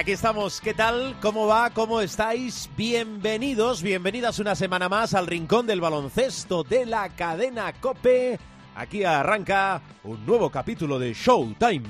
Aquí estamos. ¿Qué tal? ¿Cómo va? ¿Cómo estáis? Bienvenidos, bienvenidas una semana más al Rincón del Baloncesto de la cadena Cope. Aquí arranca un nuevo capítulo de Showtime.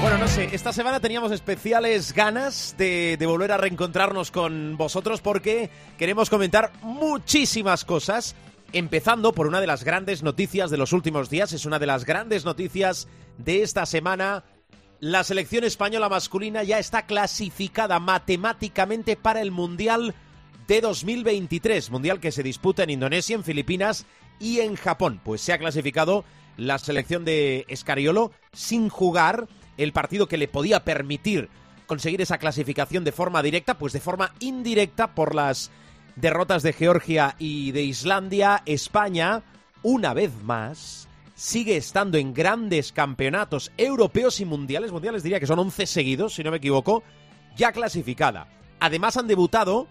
Bueno, no sé, esta semana teníamos especiales ganas de, de, volver a reencontrarnos con vosotros porque queremos comentar muchísimas cosas, empezando por una de las grandes noticias de los últimos días, es una de las grandes noticias de esta semana. La selección española masculina ya está clasificada matemáticamente para el Mundial de 2023, Mundial que se disputa en Indonesia, en Filipinas y en Japón. Pues se ha clasificado la selección de Escariolo sin jugar el partido que le podía permitir conseguir esa clasificación de forma directa, pues de forma indirecta por las derrotas de Georgia y de Islandia, España, una vez más, sigue estando en grandes campeonatos europeos y mundiales, mundiales diría que son 11 seguidos, si no me equivoco, ya clasificada. Además han debutado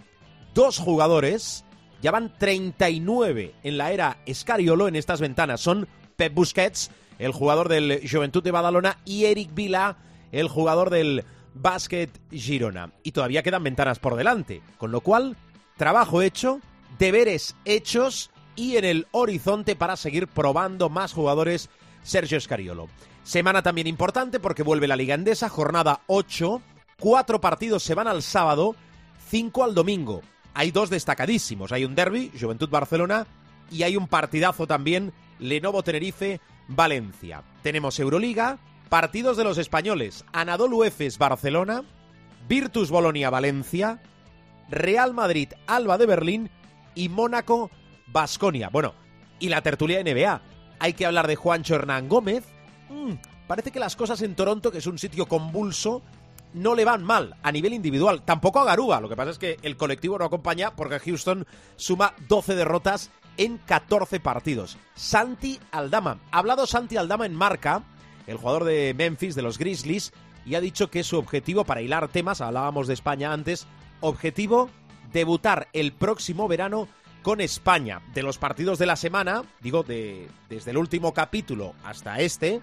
dos jugadores, ya van 39 en la era Escariolo en estas ventanas, son Pep Busquets, el jugador del Juventud de Badalona, y Eric Vila, el jugador del Basket Girona. Y todavía quedan ventanas por delante, con lo cual, trabajo hecho, deberes hechos y en el horizonte para seguir probando más jugadores Sergio Escariolo. Semana también importante porque vuelve la Liga Endesa, jornada 8, cuatro partidos se van al sábado, cinco al domingo. Hay dos destacadísimos, hay un derby, Juventud Barcelona, y hay un partidazo también, Lenovo Tenerife Valencia. Tenemos Euroliga, partidos de los españoles, Anadolu Efes Barcelona, Virtus Bolonia Valencia, Real Madrid Alba de Berlín y Mónaco Basconia. Bueno, y la tertulia NBA. Hay que hablar de Juancho Hernán Gómez. Mm, parece que las cosas en Toronto, que es un sitio convulso, no le van mal a nivel individual. Tampoco a Garúa. Lo que pasa es que el colectivo no acompaña porque Houston suma 12 derrotas en 14 partidos. Santi Aldama. Ha hablado Santi Aldama en marca, el jugador de Memphis, de los Grizzlies, y ha dicho que su objetivo, para hilar temas, hablábamos de España antes, objetivo, debutar el próximo verano con España. De los partidos de la semana, digo, de, desde el último capítulo hasta este,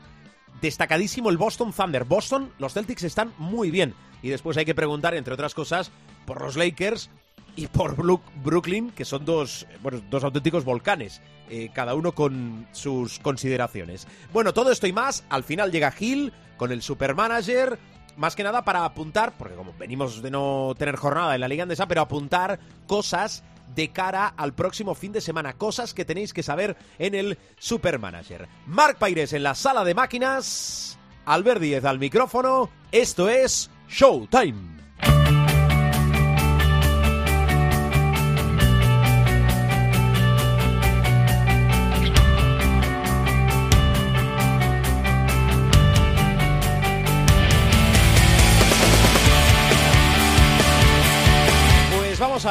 destacadísimo el Boston Thunder. Boston, los Celtics están muy bien. Y después hay que preguntar, entre otras cosas, por los Lakers y por Brooklyn, que son dos, bueno, dos auténticos volcanes, eh, cada uno con sus consideraciones. Bueno, todo esto y más, al final llega Gil con el supermanager, más que nada para apuntar, porque como venimos de no tener jornada en la Liga Andesa, pero apuntar cosas de cara al próximo fin de semana, cosas que tenéis que saber en el Supermanager. Marc Paires en la sala de máquinas, Albert Díez al micrófono, esto es Showtime.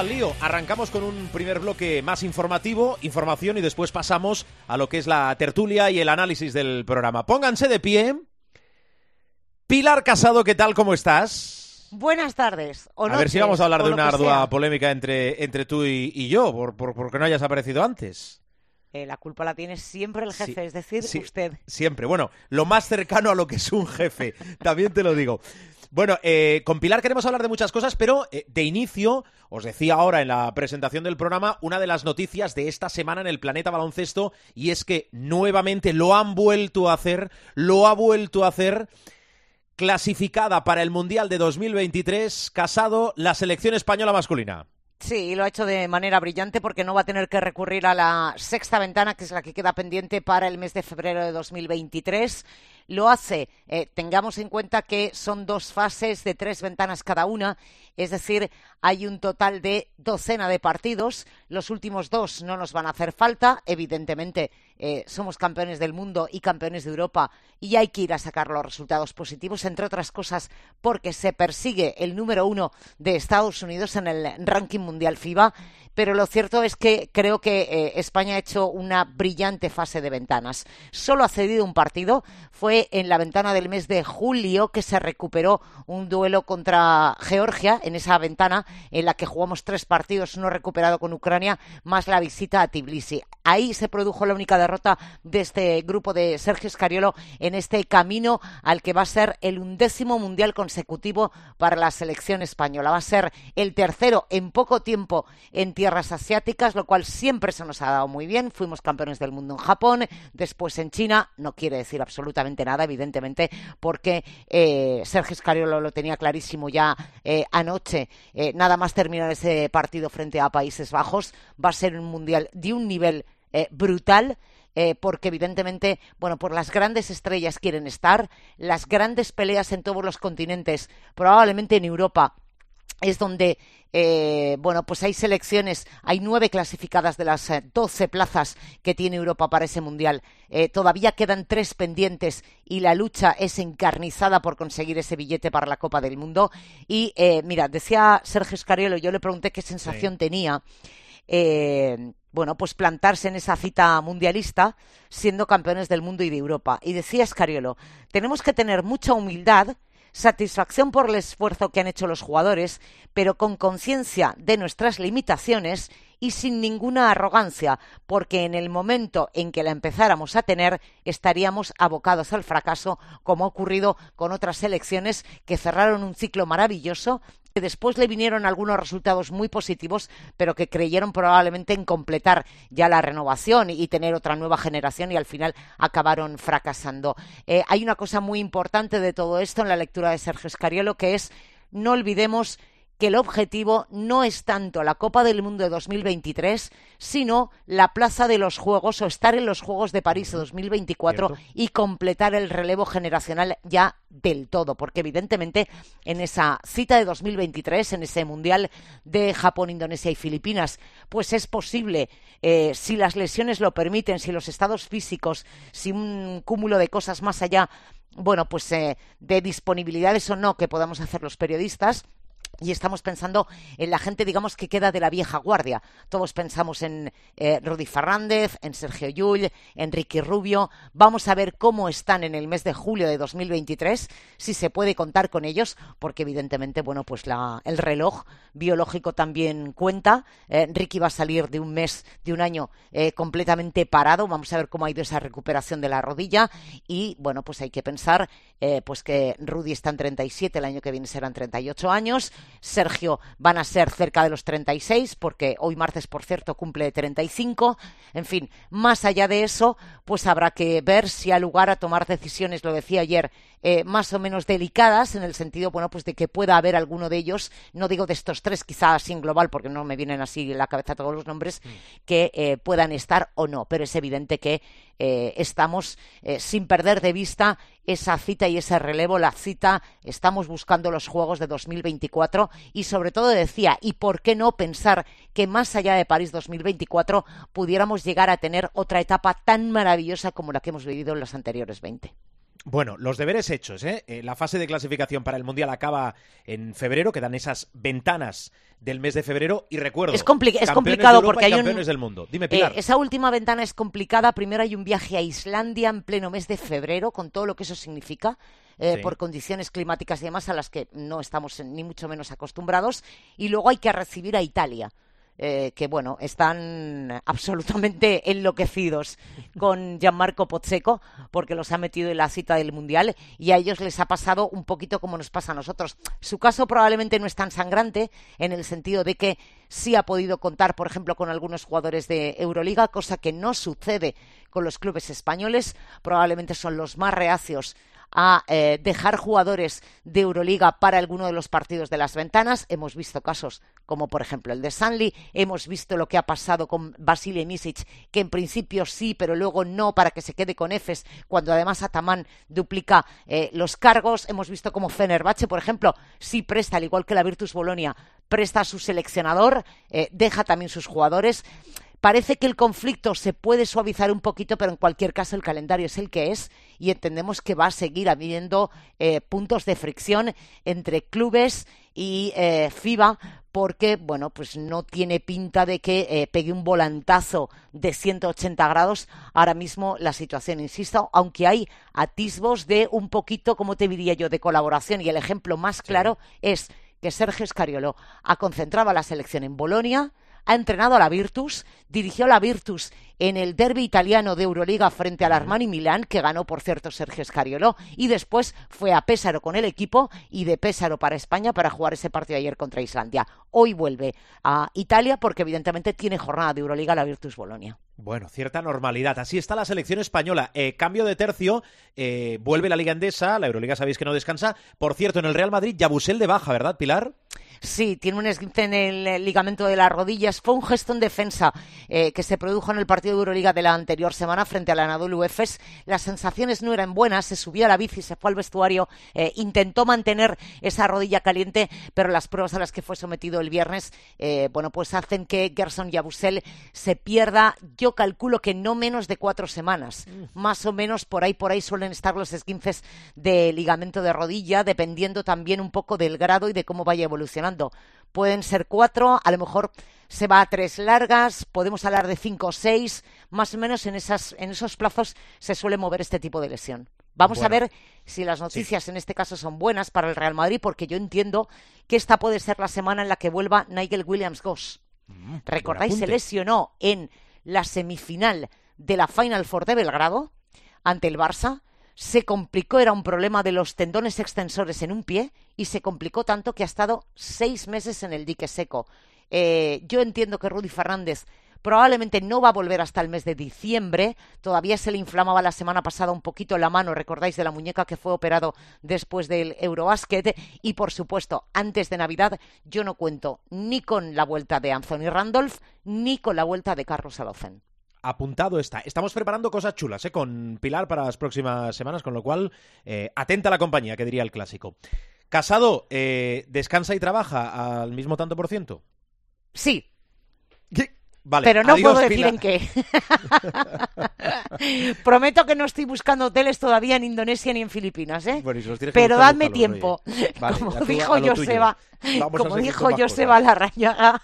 Al lío. Arrancamos con un primer bloque más informativo, información y después pasamos a lo que es la tertulia y el análisis del programa. Pónganse de pie. Pilar Casado, ¿qué tal? ¿Cómo estás? Buenas tardes. O a ver si vamos a hablar de una ardua polémica entre, entre tú y, y yo, por, por, porque no hayas aparecido antes. Eh, la culpa la tiene siempre el jefe, sí, es decir, sí, usted. Siempre. Bueno, lo más cercano a lo que es un jefe, también te lo digo. Bueno, eh, con Pilar queremos hablar de muchas cosas, pero eh, de inicio, os decía ahora en la presentación del programa, una de las noticias de esta semana en el planeta baloncesto, y es que nuevamente lo han vuelto a hacer, lo ha vuelto a hacer clasificada para el Mundial de 2023, casado la selección española masculina. Sí, lo ha hecho de manera brillante porque no va a tener que recurrir a la sexta ventana, que es la que queda pendiente para el mes de febrero de 2023. Lo hace, eh, tengamos en cuenta que son dos fases de tres ventanas cada una, es decir, hay un total de docena de partidos. Los últimos dos no nos van a hacer falta. Evidentemente, eh, somos campeones del mundo y campeones de Europa y hay que ir a sacar los resultados positivos, entre otras cosas porque se persigue el número uno de Estados Unidos en el ranking mundial FIBA. Pero lo cierto es que creo que eh, España ha hecho una brillante fase de ventanas. Solo ha cedido un partido, fue en la ventana del mes de julio que se recuperó un duelo contra Georgia en esa ventana en la que jugamos tres partidos, uno recuperado con Ucrania, más la visita a Tbilisi. Ahí se produjo la única derrota de este grupo de Sergio Scariolo en este camino al que va a ser el undécimo mundial consecutivo para la selección española. Va a ser el tercero en poco tiempo en tierras asiáticas, lo cual siempre se nos ha dado muy bien. Fuimos campeones del mundo en Japón, después en China. No quiere decir absolutamente nada, evidentemente, porque eh, Sergio Scariolo lo tenía clarísimo ya eh. Eh, nada más terminar ese partido frente a Países Bajos, va a ser un mundial de un nivel eh, brutal. Eh, porque evidentemente, bueno, por las grandes estrellas quieren estar, las grandes peleas en todos los continentes, probablemente en Europa, es donde eh, bueno, pues hay selecciones, hay nueve clasificadas de las doce plazas que tiene Europa para ese mundial. todavía quedan tres pendientes y la lucha es encarnizada por conseguir ese billete para la Copa del Mundo. Y mira, decía Sergio Scariolo, yo le pregunté qué sensación tenía eh, bueno, pues plantarse en esa cita mundialista siendo campeones del mundo y de Europa. Y decía Escariolo, tenemos que tener mucha humildad, satisfacción por el esfuerzo que han hecho los jugadores, pero con conciencia de nuestras limitaciones y sin ninguna arrogancia, porque en el momento en que la empezáramos a tener estaríamos abocados al fracaso, como ha ocurrido con otras selecciones que cerraron un ciclo maravilloso que después le vinieron algunos resultados muy positivos, pero que creyeron probablemente en completar ya la renovación y tener otra nueva generación y al final acabaron fracasando. Eh, hay una cosa muy importante de todo esto en la lectura de Sergio Escariolo, que es no olvidemos que el objetivo no es tanto la Copa del Mundo de 2023, sino la plaza de los Juegos o estar en los Juegos de París de 2024 y completar el relevo generacional ya del todo, porque evidentemente en esa cita de 2023, en ese Mundial de Japón, Indonesia y Filipinas, pues es posible, eh, si las lesiones lo permiten, si los estados físicos, si un cúmulo de cosas más allá, bueno, pues eh, de disponibilidades o no que podamos hacer los periodistas, y estamos pensando en la gente, digamos, que queda de la vieja guardia. Todos pensamos en eh, Rudy Fernández, en Sergio Llull, en Ricky Rubio. Vamos a ver cómo están en el mes de julio de 2023, si se puede contar con ellos, porque evidentemente, bueno, pues la, el reloj biológico también cuenta. Eh, Ricky va a salir de un mes, de un año eh, completamente parado. Vamos a ver cómo ha ido esa recuperación de la rodilla. Y, bueno, pues hay que pensar pues que Rudy está en 37, el año que viene serán 38 años. Sergio van a ser cerca de los 36, porque hoy martes, por cierto, cumple 35. En fin, más allá de eso, pues habrá que ver si ha lugar a tomar decisiones, lo decía ayer, eh, más o menos delicadas, en el sentido, bueno, pues de que pueda haber alguno de ellos, no digo de estos tres, quizás en global, porque no me vienen así en la cabeza todos los nombres, mm. que eh, puedan estar o no, pero es evidente que eh, estamos sin perder de vista esa cita y ese relevo, la cita, estamos buscando los Juegos de 2024 y sobre todo decía, ¿y por qué no pensar que más allá de París 2024 pudiéramos llegar a tener otra etapa tan maravillosa como la que hemos vivido en los anteriores 20? Bueno, los deberes hechos, ¿eh? ¿eh? La fase de clasificación para el Mundial acaba en febrero, quedan esas ventanas del mes de febrero y recuerdo. Es, es complicado porque hay campeones del mundo. Dime, Pilar. Eh, esa última ventana es complicada. Primero hay un viaje a Islandia en pleno mes de febrero, con todo lo que eso significa. Eh, por condiciones climáticas y demás a las que no estamos ni mucho menos acostumbrados. Y luego hay que recibir a Italia. Eh, que bueno, están absolutamente enloquecidos con Gianmarco Pozzeco porque los ha metido en la cita del Mundial y a ellos les ha pasado un poquito como nos pasa a nosotros. Su caso probablemente no es tan sangrante en el sentido de que sí ha podido contar, por ejemplo, con algunos jugadores de Euroliga, cosa que no sucede con los clubes españoles. Probablemente son los más reacios a eh, dejar jugadores de Euroliga para alguno de los partidos de las ventanas. Hemos visto casos como por ejemplo el de Sanli, hemos visto lo que ha pasado con Basile Misic, que en principio sí, pero luego no para que se quede con Efes, cuando además Ataman duplica eh, los cargos. Hemos visto como Fenerbahce, por ejemplo, sí presta, al igual que la Virtus Bolonia, presta a su seleccionador, eh, deja también sus jugadores. Parece que el conflicto se puede suavizar un poquito, pero en cualquier caso el calendario es el que es y entendemos que va a seguir habiendo eh, puntos de fricción entre clubes y eh, FIBA porque, bueno, pues no tiene pinta de que eh, pegue un volantazo de 180 grados. Ahora mismo la situación, insisto, aunque hay atisbos de un poquito, como te diría yo, de colaboración. Y el ejemplo más claro es que Sergio Scariolo ha concentrado a la selección en Bolonia, ha entrenado a la Virtus, dirigió a la Virtus en el derby italiano de Euroliga frente al Armani Milán, que ganó, por cierto, Sergio Scariolo, y después fue a Pésaro con el equipo y de Pésaro para España para jugar ese partido ayer contra Islandia. Hoy vuelve a Italia porque evidentemente tiene jornada de Euroliga la Virtus Bolonia. Bueno, cierta normalidad. Así está la selección española. Eh, cambio de tercio, eh, vuelve la Liga Endesa, la Euroliga sabéis que no descansa. Por cierto, en el Real Madrid, Yabusel de baja, ¿verdad, Pilar? Sí, tiene un esguince en el ligamento de las rodillas. Fue un gesto en defensa eh, que se produjo en el partido de Euroliga de la anterior semana frente al Anadolu Efes. Las sensaciones no eran buenas. Se subió a la bici, se fue al vestuario, eh, intentó mantener esa rodilla caliente, pero las pruebas a las que fue sometido el viernes, eh, bueno, pues hacen que Gerson Yabusel se pierda. Yo calculo que no menos de cuatro semanas, más o menos por ahí, por ahí suelen estar los esguinces de ligamento de rodilla, dependiendo también un poco del grado y de cómo vaya evolucionando. Pueden ser cuatro, a lo mejor se va a tres largas, podemos hablar de cinco o seis, más o menos en, esas, en esos plazos se suele mover este tipo de lesión. Vamos Bueno. a ver si las noticias en este caso son buenas para el Real Madrid, porque yo entiendo que esta puede ser la semana en la que vuelva Nigel Williams-Goss. ¿Recordáis? Se lesionó en la semifinal de la Final Four de Belgrado ante el Barça. Se complicó, era un problema de los tendones extensores en un pie y se complicó tanto que ha estado seis meses en el dique seco. Eh, yo entiendo que Rudy Fernández probablemente no va a volver hasta el mes de diciembre. Todavía se le inflamaba la semana pasada un poquito la mano, recordáis, de la muñeca que fue operado después del Eurobasket. Y por supuesto, antes de Navidad, yo no cuento ni con la vuelta de Anthony Randolph ni con la vuelta de Carlos Alocen. Apuntado está. Estamos preparando cosas chulas ¿eh? con Pilar para las próximas semanas, con lo cual, eh, atenta a la compañía, que diría el clásico. Casado, eh, ¿descansa y trabaja al mismo tanto por ciento? Sí, Vale, pero no adiós, puedo decir en qué. Prometo que no estoy buscando hoteles todavía en Indonesia ni en Filipinas, ¿eh? Bueno, Pero buscar, dadme búscalos, tiempo. Vale, como dijo. Joseba, como dijo Joseba. Larrañaga,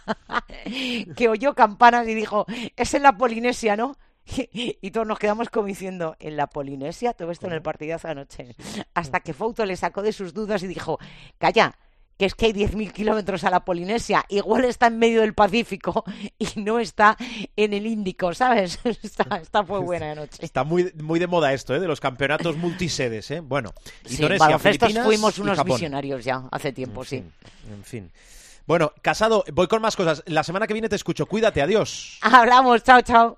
que oyó campanas y dijo, es en la Polinesia, ¿no? Y todos nos quedamos como diciendo, ¿en la Polinesia? Todo esto en el partidazo anoche. Hasta que Fouto le sacó de sus dudas y dijo, calla, que es que hay 10.000 kilómetros a la Polinesia, igual está en medio del Pacífico y no está en el Índico, ¿sabes? Esta, esta fue buena anoche. Está muy, muy de moda esto, ¿eh? de los campeonatos multisedes. ¿eh? Bueno, Sí, en Indonesia, baloncesto Filipinas fuimos unos visionarios ya, hace tiempo, sí. En fin, en fin. Bueno, Casado, voy con más cosas. La semana que viene te escucho. Cuídate, adiós. Hablamos, chao, chao.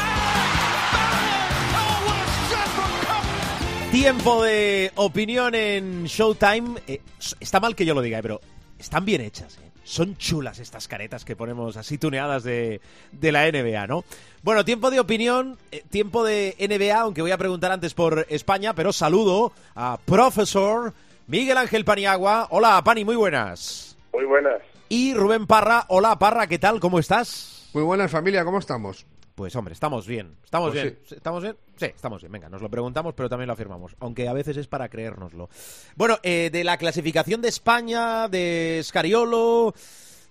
Tiempo de opinión en Showtime. Eh, está mal que yo lo diga, eh, pero están bien hechas. eh. Son chulas estas caretas que ponemos así tuneadas de, de la NBA, ¿no? Bueno, tiempo de opinión, eh, tiempo de NBA, aunque voy a preguntar antes por España, pero saludo a profesor Miguel Ángel Paniagua. Hola, Pani, muy buenas. Muy buenas. Y Rubén Parra. Hola, Parra, ¿qué tal? ¿Cómo estás? Muy buenas familia, ¿cómo estamos? Pues hombre, estamos bien. ¿Estamos Pues bien? ¿Estamos bien? Sí, estamos bien. Venga, nos lo preguntamos, pero también lo afirmamos. Aunque a veces es para creérnoslo. Bueno, eh, de la clasificación de España, de Scariolo,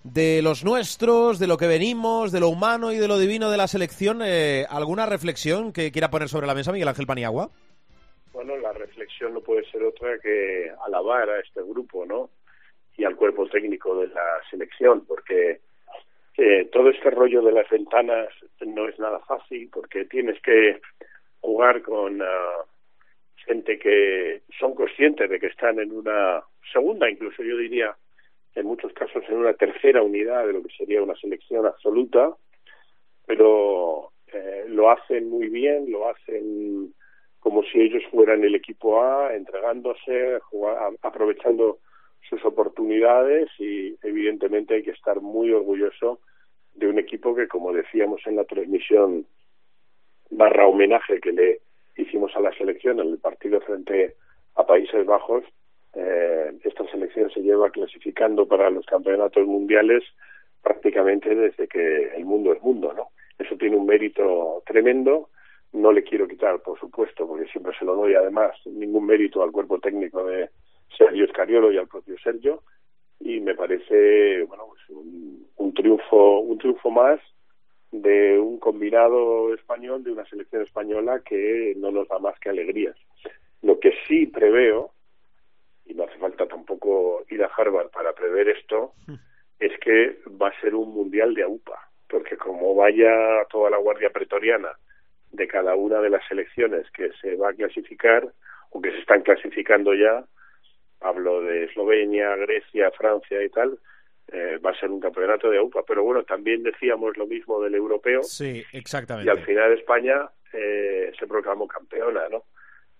de los nuestros, de lo que venimos, de lo humano y de lo divino de la selección, eh, ¿alguna reflexión que quiera poner sobre la mesa Miguel Ángel Paniagua? bueno, la reflexión no puede ser otra que alabar a este grupo, ¿no? Y al cuerpo técnico de la selección, porque eh, todo este rollo de las ventanas no es nada fácil, porque tienes que jugar con ah, gente que son conscientes de que están en una segunda, incluso yo diría, en muchos casos en una tercera unidad de lo que sería una selección absoluta, pero eh, lo hacen muy bien, lo hacen como si ellos fueran el equipo A, entregándose, jugar, aprovechando sus oportunidades y evidentemente hay que estar muy orgulloso de un equipo que, como decíamos en la transmisión barra homenaje que le hicimos a la selección en el partido frente a Países Bajos, eh, esta selección se lleva clasificando para los campeonatos mundiales prácticamente desde que el mundo es mundo, ¿no? Eso tiene un mérito tremendo. No le quiero quitar, por supuesto, porque siempre se lo doy además, ningún mérito al cuerpo técnico de Sergio Escariolo y al propio Sergio. Y me parece, bueno, pues un, un triunfo, un triunfo más de un combinado español, de una selección española que no nos da más que alegrías. Lo que sí preveo, y no hace falta tampoco ir a Harvard para prever esto, es que va a ser un mundial de AUPA, porque como vaya toda la guardia pretoriana de cada una de las selecciones que se va a clasificar o que se están clasificando ya, hablo de Eslovenia, Grecia, Francia y tal, eh, va a ser un campeonato de AUPA. Pero bueno, también decíamos lo mismo del europeo. Sí, exactamente. Y al final España eh, se proclamó campeona, ¿no?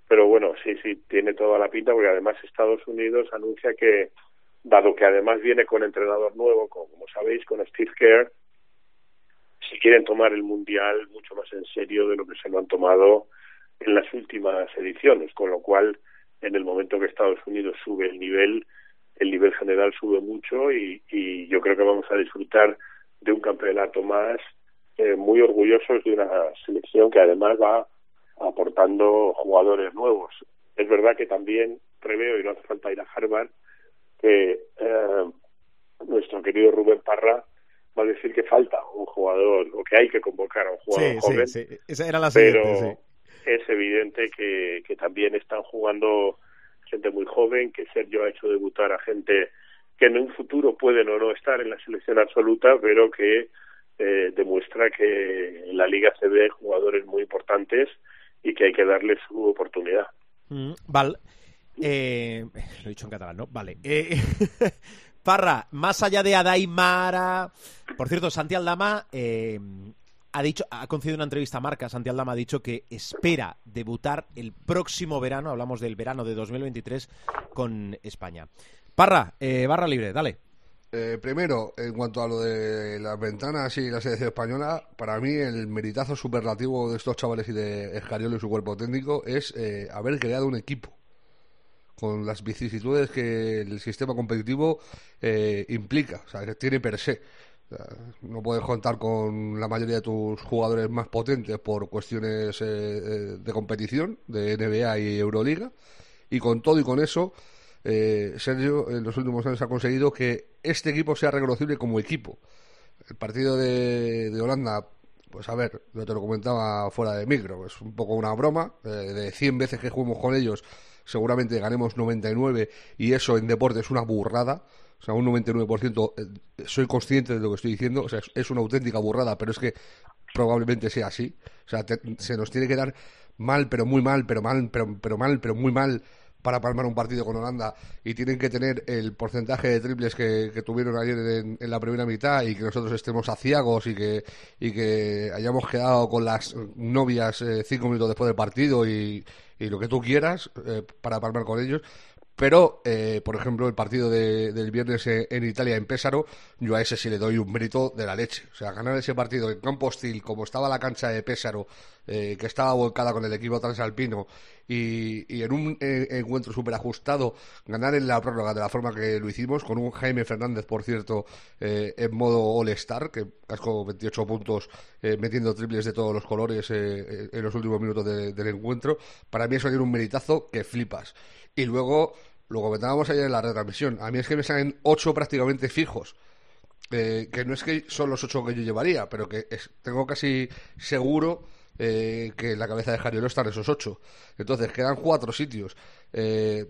Pero bueno, sí, sí, tiene toda la pinta, porque además Estados Unidos anuncia que, dado que además viene con entrenador nuevo, como, como sabéis, con Steve Kerr, si quieren tomar el Mundial mucho más en serio de lo que se lo han tomado en las últimas ediciones, con lo cual en el momento que Estados Unidos sube el nivel, el nivel general sube mucho y, y yo creo que vamos a disfrutar de un campeonato más eh, muy orgullosos de una selección que además va aportando jugadores nuevos. Es verdad que también preveo, y no hace falta ir a Harvard, que eh, nuestro querido Rubén Parra va a decir que falta un jugador o que hay que convocar a un jugador Sí, joven, sí, sí. Esa era la pero siguiente. Es evidente que, también están jugando gente muy joven, que Sergio ha hecho debutar a gente que en un futuro pueden o no estar en la selección absoluta, pero que eh, demuestra que en la Liga CB hay jugadores muy importantes y que hay que darles su oportunidad. Mm, Val, eh, lo he dicho en catalán, ¿no? Vale. Eh, Parra, más allá de Adaimara, por cierto, Santi Aldama eh, ha dicho, ha concedido una entrevista a Marca. Santi Aldama ha dicho que espera debutar el próximo verano, hablamos del verano de 2023, con España. Parra, eh, barra libre, dale. Eh, primero, en cuanto a lo de las ventanas y la selección española, para mí el meritazo superlativo de estos chavales y de Escariolo y su cuerpo técnico es eh, haber creado un equipo con las vicisitudes que el sistema competitivo eh, implica, o sea, que tiene per se. No puedes contar con la mayoría de tus jugadores más potentes por cuestiones eh, eh, de competición, de NBA y Euroliga, y con todo y con eso, eh, Sergio en los últimos años ha conseguido que este equipo sea reconocible como equipo. El partido de, de Holanda, pues a ver, yo te lo comentaba fuera de micro, es un poco una broma. eh, de 100 veces que juguemos con ellos, seguramente ganemos 99 y eso en deporte es una burrada. O sea, un 99% eh, soy consciente de lo que estoy diciendo. O sea, es, una auténtica burrada, pero es que probablemente sea así. O sea, te- se nos tiene que dar mal, pero muy mal, pero mal, pero, pero mal, pero muy mal para palmar un partido con Holanda y tienen que tener el porcentaje de triples que, tuvieron ayer en, en la primera mitad y que nosotros estemos aciagos y que, y que hayamos quedado con las novias eh, cinco minutos después del partido y, y lo que tú quieras eh, para palmar con ellos. Pero, eh, por ejemplo, el partido de- del viernes en Italia, en Pésaro, yo a ese sí le doy un mérito de la leche. O sea, ganar ese partido en campo hostil, como estaba la cancha de Pésaro, eh, que estaba volcada con el equipo transalpino, y, y en un eh, encuentro súper ajustado, ganar en la prórroga de la forma que lo hicimos, con un Jaime Fernández, por cierto, eh, en modo All-Star, que cascó 28 puntos eh, metiendo triples de todos los colores en los últimos minutos de- del encuentro, para mí eso tiene un meritazo que flipas. Y luego, lo comentábamos ayer en la retransmisión, a mí es que me salen ocho prácticamente fijos. Eh, que no es que son los ocho que yo llevaría, pero que tengo casi seguro eh, que en la cabeza de Jariolo están esos ocho. Entonces quedan cuatro sitios. Eh,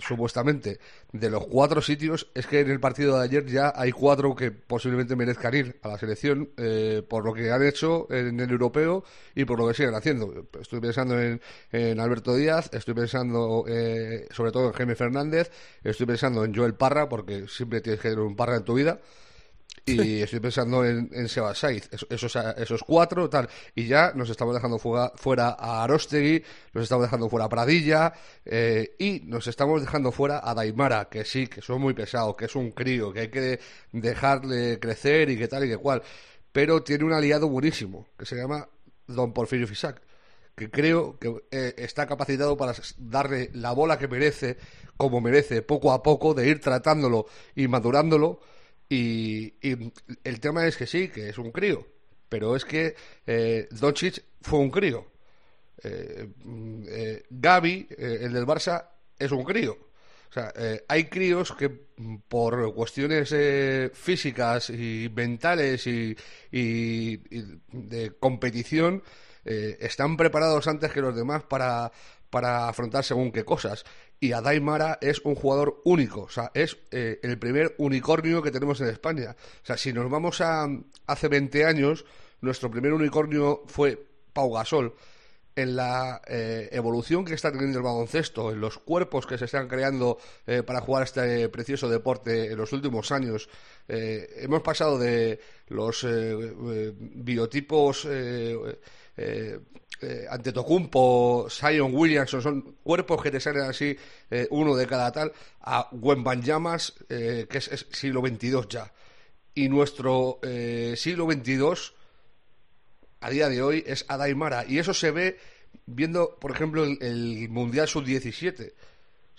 supuestamente, de los cuatro sitios, es que en el partido de ayer ya hay cuatro que posiblemente merezcan ir a la selección eh, por lo que han hecho en el europeo y por lo que siguen haciendo. Estoy pensando en, en Alberto Díaz, estoy pensando eh, sobre todo en Jaime Fernández, estoy pensando en Joel Parra, porque siempre tienes que tener un Parra en tu vida y estoy pensando en, en Seba Saiz, esos, esos cuatro, tal, y ya nos estamos dejando fuera, fuera a Arostegui, nos estamos dejando fuera a Pradilla, eh, y nos estamos dejando fuera a Daimara, que sí, que son muy pesados, que es un crío, que hay que dejarle crecer y que tal y que cual, pero tiene un aliado buenísimo, que se llama Don Porfirio Fisac, que creo que eh, está capacitado para darle la bola que merece, como merece, poco a poco, de ir tratándolo y madurándolo, y, el tema es que sí, que es un crío, pero es que eh, Doncic fue un crío. Eh, eh Gaby, eh, el del Barça, es un crío. O sea, hay críos que por cuestiones físicas y mentales y, de competición están preparados antes que los demás para, para afrontar según qué cosas y Adai Mara es un jugador único, o sea, es eh, el primer unicornio que tenemos en España. O sea, si nos vamos a hace 20 años, nuestro primer unicornio fue Pau Gasol. En la eh, evolución que está teniendo el baloncesto, en los cuerpos que se están creando eh, para jugar este precioso deporte en los últimos años, hemos pasado de los biotipos Antetokounmpo, Zion Williamson, son cuerpos que te salen así, eh, uno de cada tal, a Wembanyamas, eh, que es, siglo XXII ya. Y nuestro eh, siglo XXII, a día de hoy, es Adaimara. Y eso se ve viendo, por ejemplo, el, Mundial Sub-17 o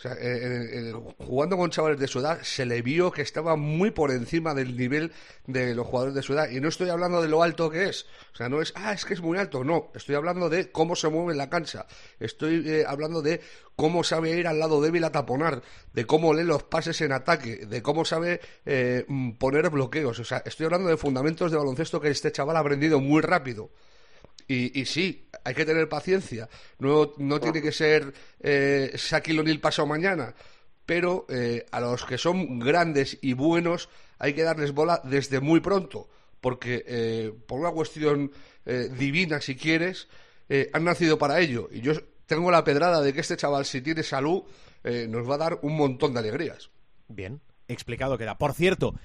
eh, eh, jugando con chavales de su edad, se le vio que estaba muy por encima del nivel de los jugadores de su edad. Y no estoy hablando de lo alto que es. O sea, no es, ah, es que es muy alto. No, estoy hablando de cómo se mueve en la cancha. Estoy eh, hablando de cómo sabe ir al lado débil a taponar, de cómo lee los pases en ataque, de cómo sabe mm, poner bloqueos. O sea, estoy hablando de fundamentos de baloncesto que este chaval ha aprendido muy rápido. Y, y, sí, hay que tener paciencia. No, no tiene que ser eh, Shaquille O'Neal pasado mañana. Pero eh, a los que son grandes y buenos hay que darles bola desde muy pronto. Porque eh, por una cuestión eh, divina, si quieres, eh, han nacido para ello. Y yo tengo la pedrada de que este chaval, si tiene salud, nos va a dar un montón de alegrías. Bien, explicado queda. Por cierto,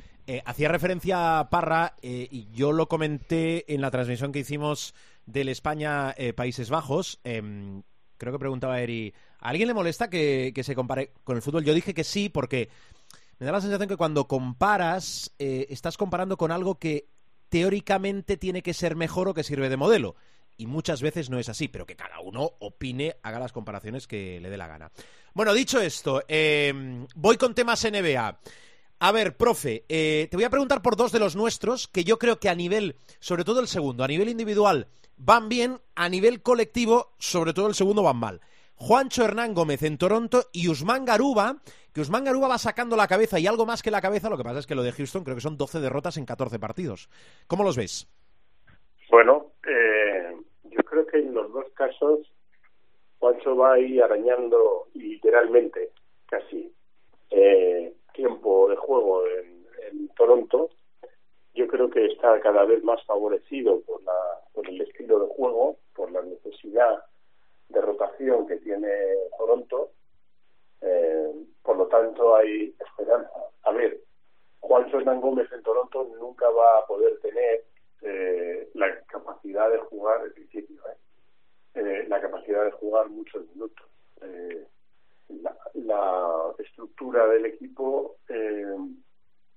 hacía referencia a Parra y yo lo comenté en la transmisión que hicimos del España-Países Bajos. Em, creo que preguntaba Eri, ¿a alguien le molesta que, que, se compare con el fútbol? Yo dije que sí, porque me da la sensación que cuando comparas, eh, estás comparando con algo que teóricamente tiene que ser mejor o que sirve de modelo. Y muchas veces no es así, pero que cada uno opine, haga las comparaciones que le dé la gana. Bueno, dicho esto, eh, voy con temas NBA. A ver, profe, eh, te voy a preguntar por dos de los nuestros que yo creo que a nivel, sobre todo el segundo, a nivel individual, van bien, a nivel colectivo, sobre todo el segundo, van mal. Juancho Hernán Gómez en Toronto y Usman Garuba, que Usman Garuba va sacando la cabeza y algo más que la cabeza, lo que pasa es que lo de Houston creo que son 12 derrotas en 14 partidos. ¿Cómo los ves? Bueno, eh, yo creo que en los dos casos Juancho va ahí arañando literalmente, casi, eh, tiempo de juego en, Toronto yo creo que está cada vez más favorecido por, la, por el estilo de juego, por la necesidad de rotación que tiene Toronto. Eh, por lo tanto, hay esperanza. A ver, Juan Hernán Gómez en Toronto nunca va a poder tener eh, la capacidad de jugar, en principio, ¿eh? eh, la capacidad de jugar muchos minutos. Eh, la, la estructura del equipo eh,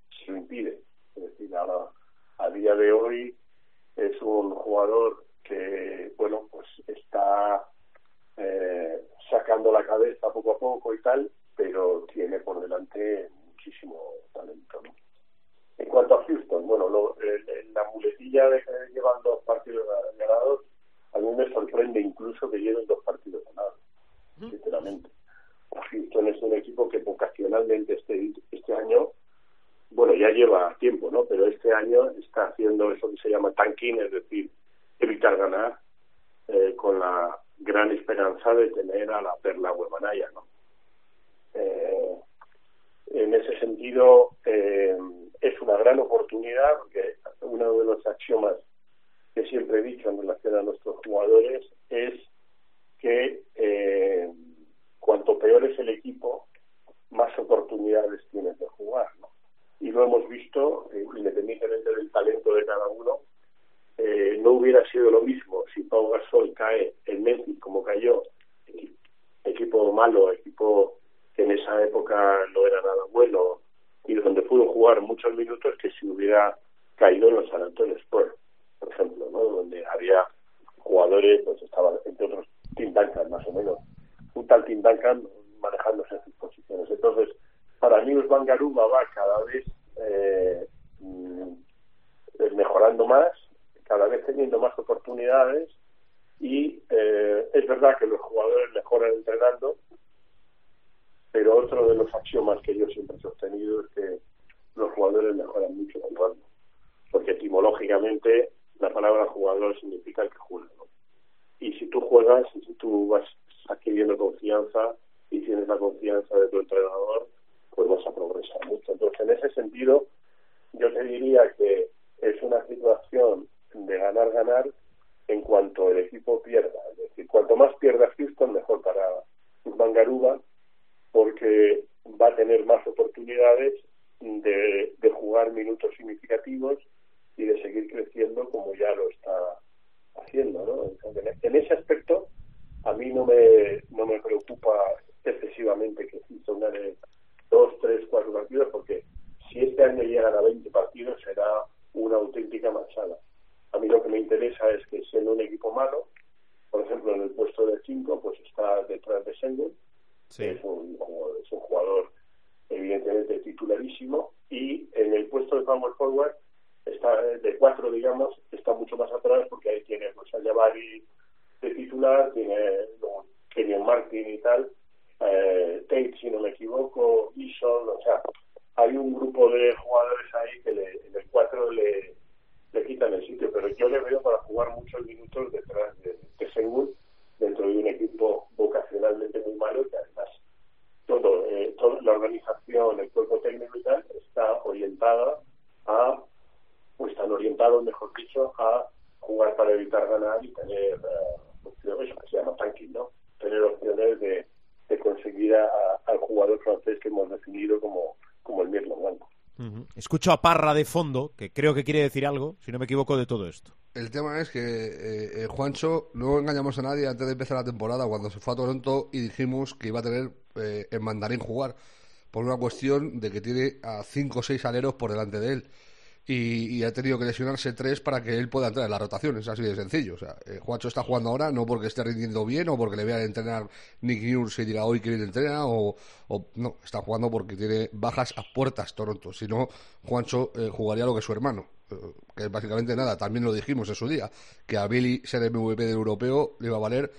se lo impide. Es decir, a día de hoy es un jugador que, bueno, pues está eh, sacando la cabeza poco a poco y tal, pero tiene por delante muchísimo talento. ¿no? En cuanto a Houston, bueno, lo, el, la muletilla de que llevan dos partidos ganados, a mí me sorprende incluso que lleven dos partidos ganados, sinceramente. Es un equipo que vocacionalmente este, este año bueno, ya lleva tiempo, ¿no? Pero este año está haciendo eso que se llama tanking, es decir, evitar ganar. eh, con la gran esperanza de tener a la perla huemanaya, ¿no? Eh, en ese sentido, eh, es una gran oportunidad, porque uno de los axiomas que siempre he dicho en relación a nuestros jugadores es que eh, el equipo, más oportunidades tienes de jugar. ¿no? Y lo hemos visto, eh, independientemente del talento de cada uno, eh, no hubiera sido lo mismo si Pau Gasol cae en Memphis como cayó, equipo malo, equipo que en esa época no era nada bueno y donde pudo jugar muchos minutos que si hubiera caído en los San Antonio Spurs, por ejemplo, ¿no? donde había jugadores, pues estaban entre otros Tim Duncan más o menos, un tal Tim Duncan manejándose en sus posiciones. Entonces, para mí Usman va cada vez eh, mm, mejorando más, cada vez teniendo más oportunidades y eh, es verdad que los jugadores mejoran entrenando, pero otro de los axiomas que yo siempre he sostenido es que los jugadores mejoran mucho jugando, porque etimológicamente la palabra jugador significa el que juega. Y si tú juegas y si tú vas adquiriendo confianza y tienes la confianza de tu entrenador, pues vas a progresar mucho. Entonces, en ese sentido, yo te diría que es una situación de ganar-ganar en cuanto el equipo pierda. Es decir, cuanto más pierda Houston, mejor para Usman Garuba, porque va a tener más oportunidades de, de jugar minutos significativos y de seguir creciendo como ya lo está haciendo. ¿no? En ese aspecto, a mí no me, no me preocupa excesivamente que Houston gane dos, tres, cuatro partidos, porque si este año llegan a 20 partidos será una auténtica manchada. A mí lo que me interesa es que siendo un equipo malo, por ejemplo, en el puesto de 5, pues está detrás de Sengun, Sí. es, un, es un jugador evidentemente titularísimo, y en el puesto de power forward está de 4, digamos, está mucho más atrás porque ahí tiene pues, a Jabari de titular, tiene Kenyon Martin y tal, eh, Tate, si no me equivoco, Eason, o sea, hay un grupo de jugadores ahí que le, en el 4 le, le quitan el sitio, pero yo le veo para jugar muchos minutos detrás de, de dentro de un equipo vocacionalmente muy malo que además todo, eh, toda la organización, el cuerpo técnico y tal está orientada a, o están orientados, mejor dicho, a jugar para evitar ganar y tener eh, opciones, que se llama tanking, ¿no? Tener opciones de, de conseguir a, a- al jugador francés que hemos definido como, como el mismo blanco. Escucho a Parra de fondo, que creo que quiere decir algo, si no me equivoco, de todo esto. El tema es que eh, eh, Juancho, no engañamos a nadie antes de empezar la temporada cuando se fue a Toronto y dijimos que iba a tener eh, en mandarín jugar por una cuestión de que tiene a cinco o seis aleros por delante de él y, y ha tenido que lesionarse tres para que él pueda entrar en la rotación, es así de sencillo. O sea, eh, Juancho está jugando ahora no porque esté rindiendo bien o porque le vea entrenar Nick Nurse y diga hoy que bien entrena o, o- no, está jugando porque tiene bajas a puertas Toronto. Si no, Juancho eh, jugaría lo que su hermano, eh, que es básicamente nada. También lo dijimos en su día, que a Billy ser MVP del europeo le iba a valer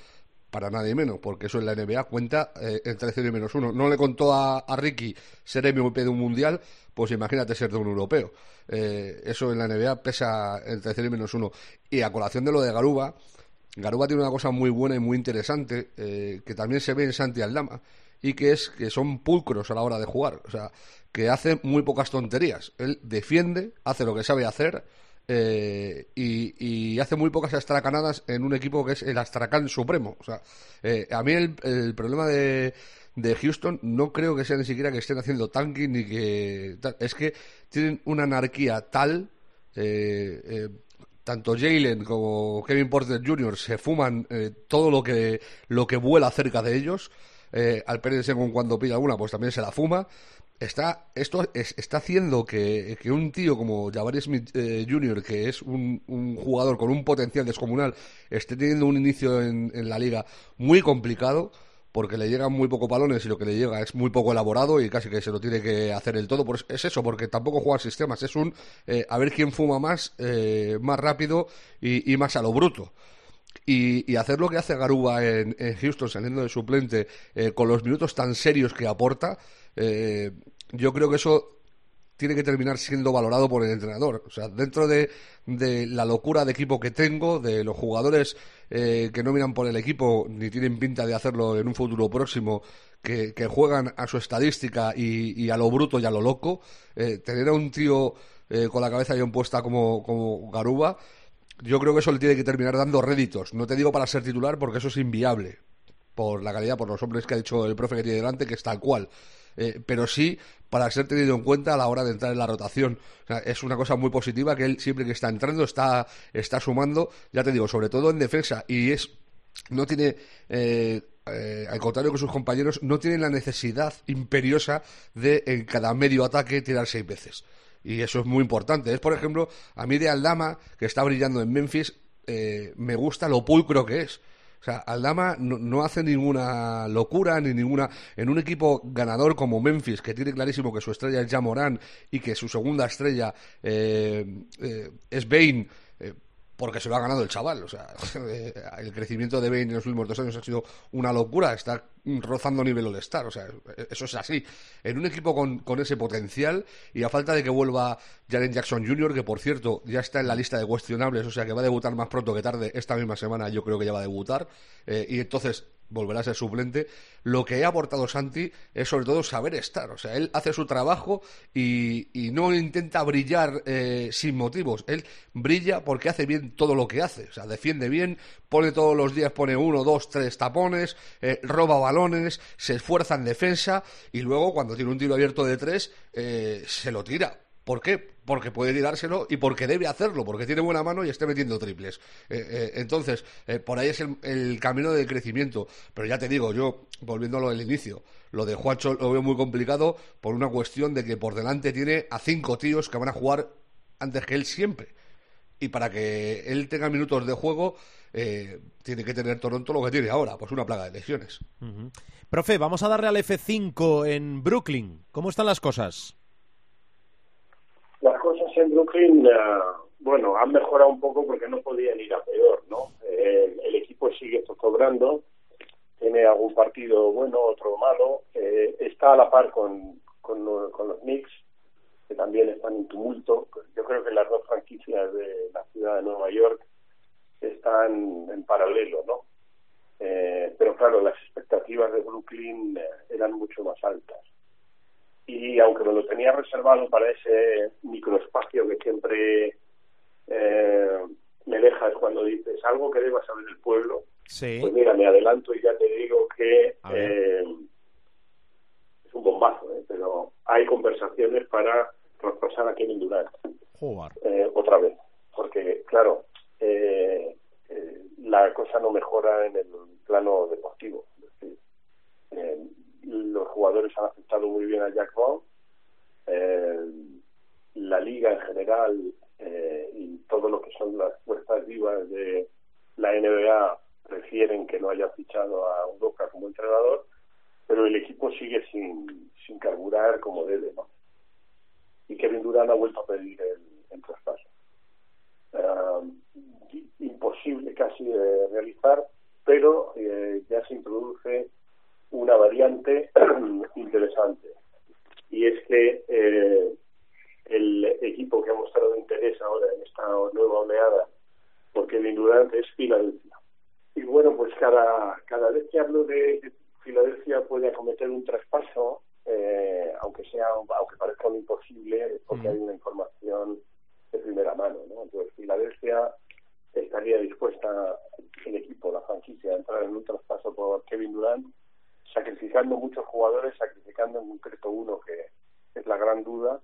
para nadie menos, porque eso en la NBA cuenta eh, entre 0 y menos uno. No le contó a, a Ricky ser MVP de un mundial, pues imagínate ser de un europeo. Eh, eso en la NBA pesa entre 0 y menos uno. Y a colación de lo de Garuba, Garuba tiene una cosa muy buena y muy interesante, eh, que también se ve en Santi Aldama, y que es que son pulcros a la hora de jugar. O sea, que hace muy pocas tonterías. Él defiende, hace lo que sabe hacer, eh, y, hace muy pocas astracanadas en un equipo que es el astracán supremo. O sea, eh, a mí el, problema de, Houston no creo que sea ni siquiera que estén haciendo tanking ni que... Es que tienen una anarquía tal... eh, eh, tanto Jalen como Kevin Porter Jr. se fuman eh, todo lo que lo que vuela cerca de ellos. Eh, Alperen Sengun cuando pilla una, pues también se la fuma. Está, esto es- está haciendo que, que un tío como Jabari Smith eh, Jr., que es un, un jugador con un potencial descomunal, esté teniendo un inicio en, la liga muy complicado, porque le llegan muy pocos balones y lo que le llega es muy poco elaborado y casi que se lo tiene que hacer el todo. Es eso, porque tampoco juega sistemas, es un eh, a ver quién fuma más, eh, más rápido y, y más a lo bruto. Y, y hacer lo que hace Garuba en, en Houston saliendo de suplente eh, con los minutos tan serios que aporta, eh, yo creo que eso tiene que terminar siendo valorado por el entrenador. O sea, dentro de, de la locura de equipo que tengo, de los jugadores eh, que no miran por el equipo ni tienen pinta de hacerlo en un futuro próximo, que, juegan a su estadística y, y, a lo bruto y a lo loco, eh, tener a un tío eh, con la cabeza bien puesta como, como Garuba, yo creo que eso le tiene que terminar dando réditos. No te digo para ser titular porque eso es inviable por la calidad, por los hombres que ha dicho el profe que tiene delante, que es tal cual. Eh, pero sí para ser tenido en cuenta a la hora de entrar en la rotación. O sea, es una cosa muy positiva que él siempre que está entrando está, está sumando, ya te digo, sobre todo en defensa. Y es no tiene eh, eh, al contrario que sus compañeros, no tienen la necesidad imperiosa de en cada medio ataque tirar seis veces. Y eso es muy importante. Es, por ejemplo, a mí de Aldama, que está brillando en Memphis, eh, me gusta lo pulcro que es. O sea, Aldama no, no, hace ninguna locura ni ninguna. En un equipo ganador como Memphis, que tiene clarísimo que su estrella es Jamorán y que su segunda estrella eh, eh, es Bain, porque se lo ha ganado el chaval. O sea, el crecimiento de Bane en los últimos dos años ha sido una locura. Está rozando nivel All-Star. O sea, eso es así. En un equipo con, con, ese potencial y a falta de que vuelva Jaren Jackson Jr., que por cierto ya está en la lista de cuestionables, o sea que va a debutar más pronto que tarde. Esta misma semana yo creo que ya va a debutar. Eh, y entonces volverá a ser suplente. Lo que ha aportado Santi es sobre todo saber estar. O sea, él hace su trabajo y, no intenta brillar eh, sin motivos. Él brilla porque hace bien todo lo que hace. O sea, defiende bien, pone todos los días, pone uno, dos, tres tapones, eh, roba balones, se esfuerza en defensa y luego cuando tiene un tiro abierto de tres, eh, se lo tira. ¿Por qué? Porque puede tirárselo y porque debe hacerlo, porque tiene buena mano y esté metiendo triples. Eh, eh, entonces, eh, por ahí es el, camino del crecimiento. Pero ya te digo, yo, volviendo a lo del inicio, lo de Juancho lo veo muy complicado por una cuestión de que por delante tiene a cinco tíos que van a jugar antes que él siempre. Y para que él tenga minutos de juego, tiene que tener Toronto lo que tiene ahora, pues una plaga de lesiones. Profe, vamos a darle al F5 en Brooklyn. ¿Cómo están las cosas? En Brooklyn, uh, bueno, han mejorado un poco porque no podían ir a peor, ¿no? El equipo sigue cobrando, tiene algún partido bueno, otro malo, eh, está a la par con, con, con, los Knicks, que también están en tumulto. Yo creo que las dos franquicias de la ciudad de Nueva York están en paralelo, ¿no? Eh, pero claro, las expectativas de Brooklyn eh, eran mucho más altas y aunque me lo tenía reservado para ese microespacio que siempre eh, me dejas cuando dices algo que deba saber el pueblo, sí. pues mira, me adelanto y ya te digo que eh, es un bombazo, ¿eh? pero hay conversaciones para traspasar a Kevin Durant otra vez, porque claro, eh, eh, la cosa no mejora en el plano deportivo. Es decir, los jugadores han aceptado muy bien a Jack Vaughn, eh, la liga en general eh, y todo lo que son las fuerzas vivas de la NBA prefieren que no haya fichado a Udoka como entrenador, pero el equipo sigue sin, sin carburar como debe, ¿no? Y Kevin Durant ha vuelto a pedir el, el traspaso. Uh, imposible casi de realizar, pero eh, ya se introduce variante interesante. Y es que eh, el equipo que ha mostrado interés ahora en esta nueva oleada por Kevin Durant es Filadelfia. Y bueno pues cada cada vez que hablo de Filadelfia puede acometer un traspaso eh, aunque sea aunque parezca un imposible porque hay una información de primera mano ¿no? entonces Filadelfia estaría dispuesta el equipo la franquicia a entrar en un traspaso por Kevin Durant sacrificando muchos jugadores, sacrificando en concreto uno que es la gran duda.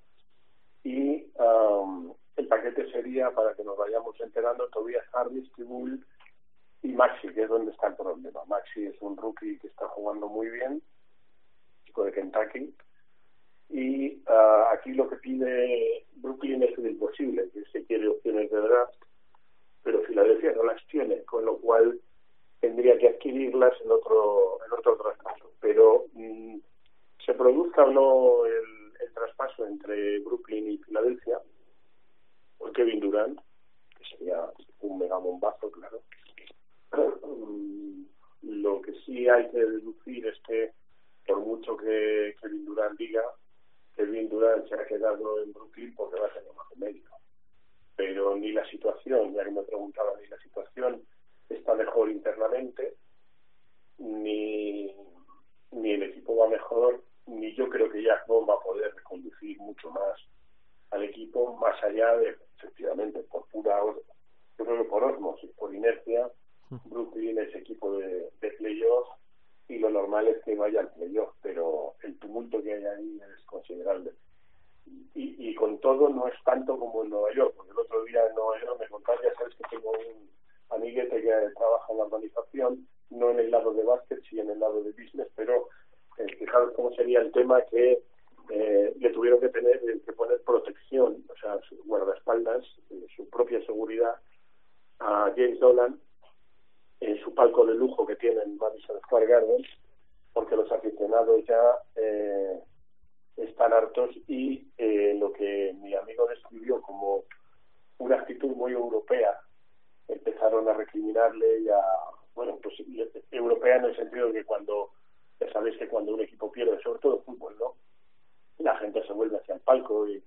Y um, el paquete sería, para que nos vayamos enterando, Tobias Harris, Tribul y Maxi, que es donde está el problema. Maxi es un rookie que está jugando muy bien, chico de Kentucky. Y uh, aquí lo que pide Brooklyn es lo imposible, que se quiere opciones de draft, pero Filadelfia no las tiene, con lo cual tendría que adquirirlas en otro en otro traspaso pero mmm, se produzca o no el, el, traspaso entre Brooklyn y Filadelfia por Kevin Durant que sería un mega bombazo claro lo que sí hay que deducir es que por mucho que Kevin Durant diga Kevin Durant se ha quedado en Brooklyn porque va a lo más médico. Pero ni la situación, ya que me preguntaba, ni la situación está mejor internamente, ni, ni el equipo va mejor, ni yo creo que Jack Bond va a poder conducir mucho más al equipo, más allá de, efectivamente, por pura, yo creo que por osmosis, por inercia, Brooklyn es equipo de, de playoff y lo normal es que vaya al playoff, pero el tumulto que hay ahí es considerable. Y, y con todo no es tanto como en Nueva York, porque el otro día en Nueva York me contaron, ya sabes que tengo un amiguete que trabaja en la organización, no en el lado de básquet, sino en el lado de business, pero eh, fijaros cómo sería el tema que eh, le tuvieron que tener eh, que poner protección, o sea, su guardaespaldas, eh, su propia seguridad a James Dolan en su palco de lujo que tiene en Madison Square Garden, porque los aficionados ya eh, están hartos y eh, lo que mi amigo describió como una actitud muy europea, empezaron a recriminarle y a, bueno, pues europea en el sentido de que cuando, ya sabéis que cuando un equipo pierde, sobre todo fútbol, ¿no? La gente se vuelve hacia el palco y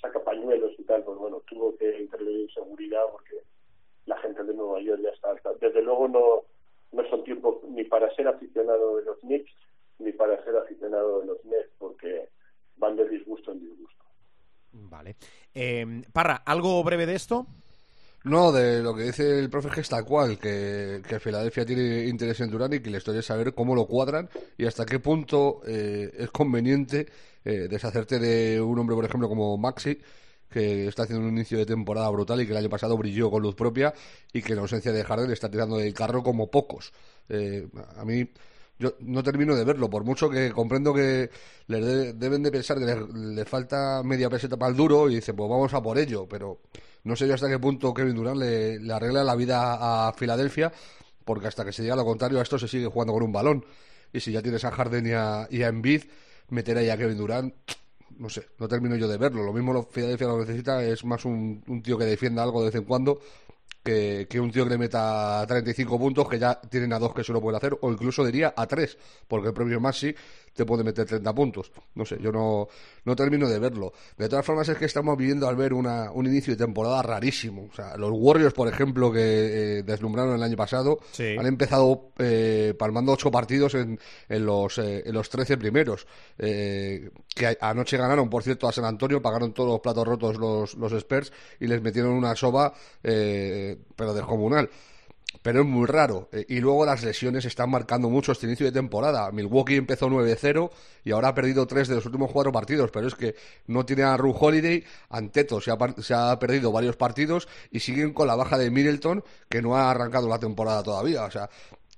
saca pañuelos y tal, pues bueno, tuvo que intervenir seguridad porque la gente de Nueva York ya está alta. Desde luego no, no son tiempos ni para ser aficionado de los Knicks ni para ser aficionado de los Nets porque van de disgusto en disgusto. Vale. Eh, Parra, ¿algo breve de esto? No, de lo que dice el profe que es tal cual, que, que Filadelfia tiene interés en Durán y que la historia es saber cómo lo cuadran y hasta qué punto eh, es conveniente eh, deshacerte de un hombre, por ejemplo, como Maxi, que está haciendo un inicio de temporada brutal y que el año pasado brilló con luz propia y que en ausencia de Harden está tirando del carro como pocos. Eh, a mí yo no termino de verlo, por mucho que comprendo que le de, deben de pensar que le, le, falta media peseta para el duro y dice, pues vamos a por ello, pero no sé yo hasta qué punto Kevin Durant le, arregla la vida a Filadelfia, porque hasta que se diga lo contrario a esto se sigue jugando con un balón. Y si ya tienes a Harden y a, y a Embiid, meter ahí a Kevin Durant, no sé, no termino yo de verlo. Lo mismo lo, Filadelfia lo necesita, es más un, tío que defienda algo de vez en cuando que, que, un tío que le meta 35 puntos, que ya tienen a dos que se lo puede hacer, o incluso diría a tres, porque el propio Maxi te puede meter 30 puntos. No sé, yo no, no termino de verlo. De todas formas, es que estamos viviendo al ver una, un inicio de temporada rarísimo. O sea, los Warriors, por ejemplo, que eh, deslumbraron el año pasado, Sí. han empezado eh, palmando ocho partidos en, en, los, eh, en los 13 primeros. Eh, que anoche ganaron, por cierto, a San Antonio, pagaron todos los platos rotos los, los Spurs y les metieron una soba, eh, pero descomunal pero es muy raro. Eh, y luego las lesiones están marcando mucho este inicio de temporada. Milwaukee empezó 9-0 y ahora ha perdido tres de los últimos cuatro partidos, pero es que no tiene a Ru Holiday, Anteto se ha, se ha perdido varios partidos y siguen con la baja de Middleton, que no ha arrancado la temporada todavía. O sea,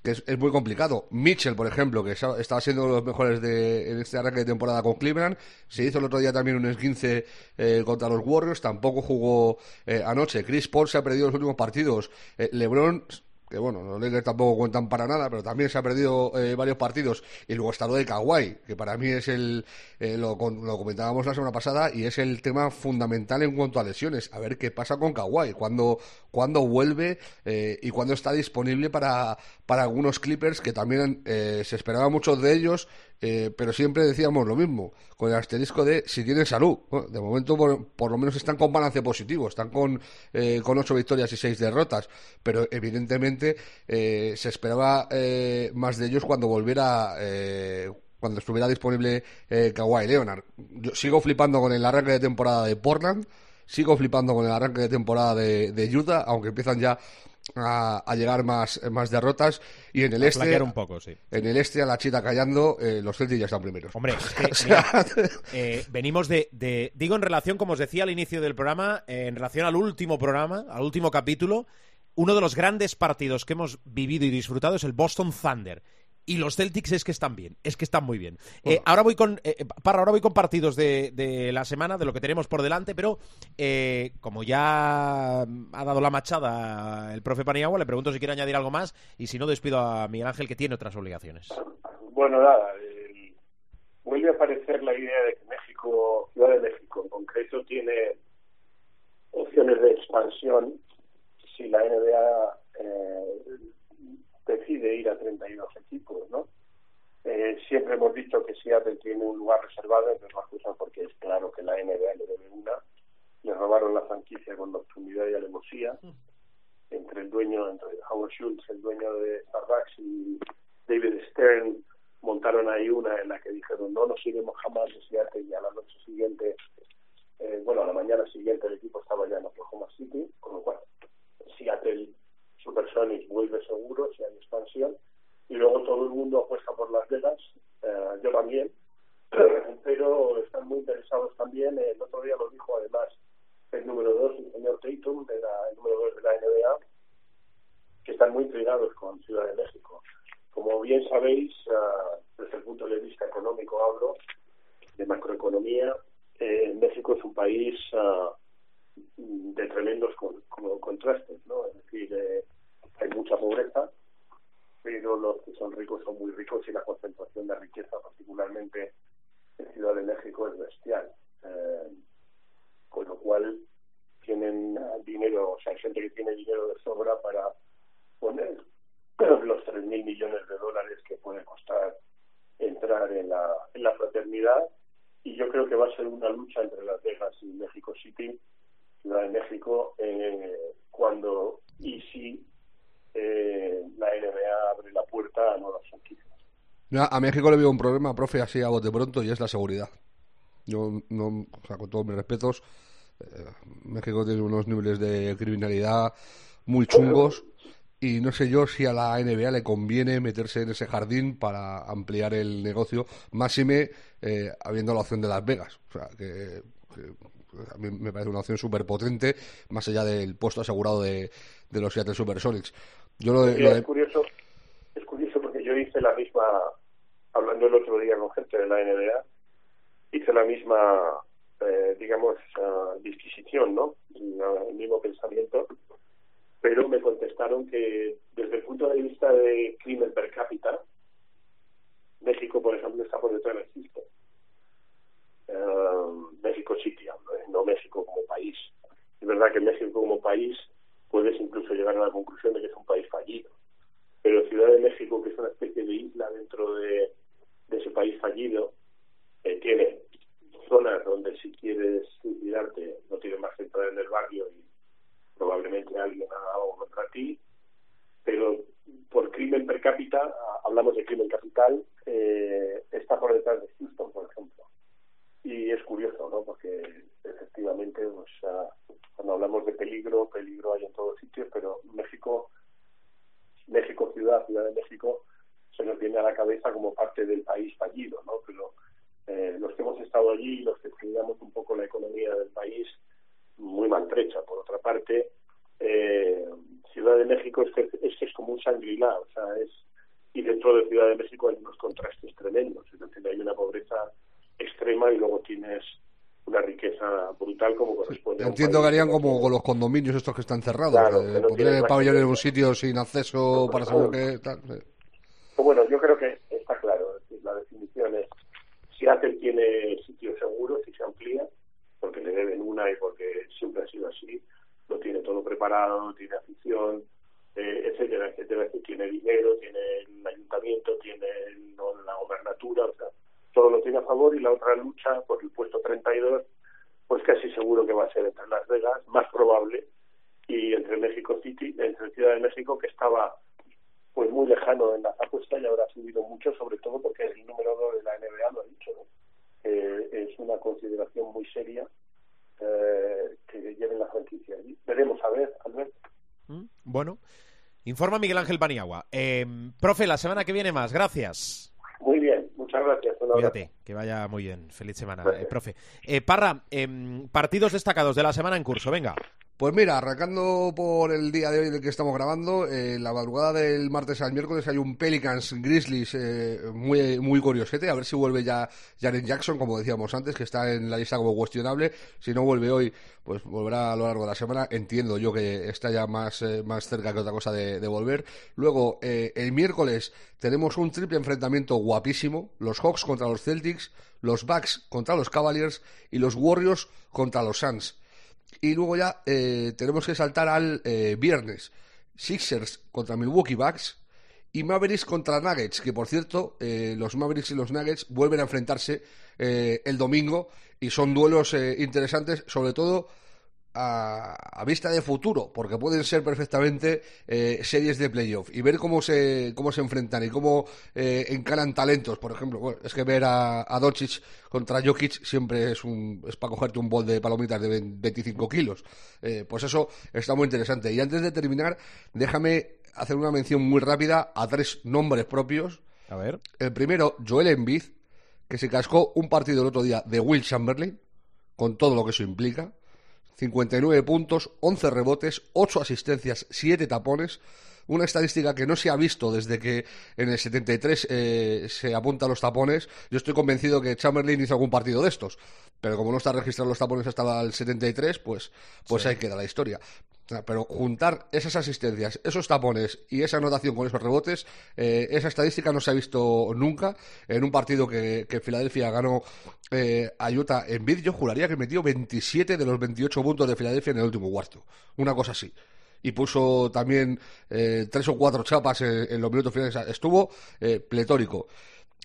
que es, muy complicado. Mitchell, por ejemplo, que estaba siendo uno de los mejores de, en este arranque de temporada con Cleveland, se hizo el otro día también un esguince eh, contra los Warriors, tampoco jugó eh, anoche. Chris Paul se ha perdido los últimos partidos. Eh, LeBron que bueno, los Lakers tampoco cuentan para nada, pero también se ha perdido eh, varios partidos. Y luego está lo de Kawhi, que para mí es el, eh, lo, lo comentábamos la semana pasada, y es el tema fundamental en cuanto a lesiones. A ver qué pasa con Kawhi, cuándo, cuándo vuelve eh, y cuándo está disponible para, para algunos Clippers, que también eh, se esperaba mucho de ellos, eh, pero siempre decíamos lo mismo, con el asterisco de si tienen salud. De momento, por, por lo menos están con balance positivo, están con, eh, con ocho victorias y seis derrotas, pero evidentemente eh, se esperaba eh, más de ellos cuando volviera. Eh, cuando estuviera disponible eh, Kawhi Leonard. Yo sigo flipando con el arranque de temporada de Portland, sigo flipando con el arranque de temporada de, de Utah, aunque empiezan ya a, a llegar más, más derrotas. Y en el A este, flaquear un poco, sí. en el este, a la chita callando, eh, los Celtics ya están primeros. Hombre, es que, O sea, mira, eh, venimos de, de- Digo en relación, como os decía al inicio del programa, eh, en relación al último programa, al último capítulo, uno de los grandes partidos que hemos vivido y disfrutado es el Boston Thunder. Y los Celtics es que están bien, es que están muy bien. Eh, ahora voy con eh, Parra, ahora voy con partidos de, de la semana, de lo que tenemos por delante, pero eh, como ya ha dado la machada el profe Paniagua, le pregunto si quiere añadir algo más y si no despido a Miguel Ángel que tiene otras obligaciones. Bueno, nada, el- vuelve a aparecer la idea de que México, Ciudad de México en concreto, tiene opciones de expansión si la NBA eh, decide ir a 32 equipos, ¿no? Eh, siempre hemos dicho que Seattle tiene un lugar reservado, entre otras cosas porque es claro que la NBA le debe una. Le robaron la franquicia con nocturnidad y alevosía. Entre el dueño, entre Howard Schultz, el dueño de Starbucks y David Stern, montaron ahí una en la que dijeron no nos iremos jamás de Seattle y a la noche siguiente, eh, bueno, a la mañana siguiente el equipo estaba ya en Oklahoma City, con lo cual Seattle Supersonics vuelve seguro si hay expansión y luego todo el mundo apuesta por Las Vegas, eh, yo también, pero están muy interesados también, el otro día lo dijo además el número dos, el señor Tatum, de la, el número dos de la NBA, que están muy intrigados con Ciudad de México. Como bien sabéis, uh, desde el punto de vista económico hablo, de macroeconomía, eh, México es un país uh, de tremendos con, con, contrastes, ¿no? Es decir, eh, hay mucha pobreza, pero los que son ricos son muy ricos y la concentración de riqueza, particularmente en Ciudad de México, es bestial. Eh, con lo cual tienen dinero, o sea, hay gente que tiene dinero de sobra para poner los tres mil millones de dólares que puede costar entrar en la, en la fraternidad y yo creo que va a ser una lucha entre Las Vegas y México City, Ciudad de México, eh, cuando y si eh, la NBA abre la puerta a nuevas franquicias. A México le veo un problema, profe, así a bote pronto, y es la seguridad. Yo, no, o sea, con todos mis respetos, eh, México tiene unos niveles de criminalidad muy chungos y no sé yo si a la NBA le conviene meterse en ese jardín para ampliar el negocio, máxime eh, habiendo la opción de Las Vegas. O sea, que, que a mí me parece una opción súper potente, más allá del puesto asegurado de, de los Seattle Supersonics. Yo lo de, Sí, lo de- es curioso, es curioso porque yo hice la misma, hablando el otro día con gente de la NBA, hice la misma, eh, digamos, ah, disquisición, ¿no? El mismo pensamiento, pero me contestaron que desde el punto de vista de crimen per cápita, México, por ejemplo, está por detrás de Houston. Eh, México City, no México como país. Es verdad que México como país puedes incluso llegar a la conclusión de que es un país fallido. Pero Ciudad de México, que es una especie de isla dentro de, de ese país fallido, eh, tiene zonas donde si quieres suicidarte no tienes más que en el barrio y probablemente alguien haga algo contra ti, pero por crimen per cápita, ah, hablamos de crimen capital, eh, está por detrás de Houston, por ejemplo. Y es curioso, ¿no? Porque efectivamente, cuando hablamos de peligro, peligro hay en todos sitios, pero México, México ciudad, Ciudad de México, se nos viene a la cabeza como parte del país fallido, ¿no? Pero eh, los que hemos estado allí, los que estudiamos un poco la economía del país, muy maltrecha. Por otra parte, eh, Ciudad de México es que es, que es como un sangrilá, o sea, es y dentro de Ciudad de México hay unos contrastes tremendos, es decir, hay una pobreza extrema y luego tienes una riqueza brutal como corresponde. un Entiendo que harían como con los condominios estos que están cerrados, Claro, eh, que no poner tienen el más pabellón en un sitio sin acceso para según que tal. Bueno, yo creo que está claro. La definición es Seattle tiene sitios seguros y se amplía, porque le deben una y porque siempre ha sido así. Lo tiene todo preparado, tiene afición, eh, etcétera, etcétera. Tiene dinero, tiene el ayuntamiento, tiene la gobernatura, o sea, todo lo tiene a favor y la otra lucha por el puesto 32, pues casi seguro que va a ser entre Las Vegas, más probable, y entre México City, entre Ciudad de México, que estaba pues muy lejano en las apuestas y ahora ha subido mucho, sobre todo porque el número 2 de la NBA lo ha dicho, ¿no? Eh, es una consideración muy seria eh, que lleven la franquicia allí. Veremos a ver, Albert. ¿Mm? Bueno, informa Miguel Ángel Paniagua. Eh, profe, la semana que viene más. Gracias. Muy bien, muchas gracias. Cuídate, que vaya muy bien. Feliz semana, eh, profe. Eh, Parra, em, partidos destacados de la semana en curso. Venga. Pues mira, arrancando por el día de hoy del que estamos grabando, la madrugada del martes al miércoles hay un Pelicans Grizzlies eh, muy, muy curiosete, a ver si vuelve ya Jaren Jackson, como decíamos antes, que está en la lista como cuestionable. Si no vuelve hoy, pues volverá a lo largo de la semana. Entiendo yo que está ya más, eh, más cerca que otra cosa de, de volver. Luego, eh, el miércoles tenemos un triple enfrentamiento guapísimo: los Hawks contra los Celtics, los Bucks contra los Cavaliers y los Warriors contra los Suns. Y luego ya eh, tenemos que saltar al eh, viernes. Sixers contra Milwaukee Bucks y Mavericks contra Nuggets, que por cierto, eh, los Mavericks y los Nuggets vuelven a enfrentarse eh, el domingo y son duelos interesantes, sobre todo a, a vista de futuro, porque pueden ser perfectamente eh, series de playoff y ver cómo se, cómo se enfrentan y cómo eh, encaran talentos. Por ejemplo, bueno, es que ver a, a Doncic contra Jokic siempre es, un, es para cogerte un bol de palomitas de 20 25 kilos. Eh, pues eso está muy interesante. Y antes de terminar, déjame hacer una mención muy rápida a tres nombres propios. A ver. El primero, Joel Embiid, que se cascó un partido el otro día de Will Chamberlain, con todo lo que eso implica. 59 puntos, 11 rebotes, 8 asistencias, 7 tapones. Una estadística que no se ha visto desde que en el 73 eh, se apunta a los tapones. Yo estoy convencido que Chamberlain hizo algún partido de estos. Pero como no está registrado los tapones hasta el 73, pues, pues ahí queda la historia. Pero juntar esas asistencias, esos tapones y esa anotación con esos rebotes, eh, esa estadística no se ha visto nunca en un partido que, que Filadelfia ganó eh, a Utah en bid. Yo juraría que metió 27 de los 28 puntos de Filadelfia en el último cuarto. Una cosa así. Y puso también eh, tres o cuatro chapas en, en los minutos finales. Estuvo eh, pletórico.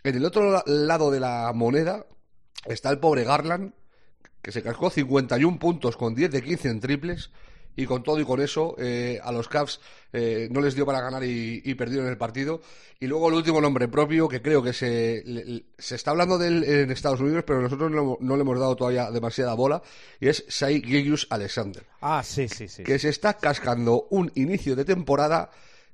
En el otro la- lado de la moneda está el pobre Garland, que se cascó 51 puntos con 10 de 15 en triples. Y con todo y con eso, eh, a los Cavs eh, no les dio para ganar y, y perdieron el partido. Y luego el último nombre propio, que creo que se, le- se está hablando de él en Estados Unidos, pero nosotros no, no le hemos dado todavía demasiada bola, y es Shai Gilgeous Alexander Ah, sí, sí, sí. que se está cascando un inicio de temporada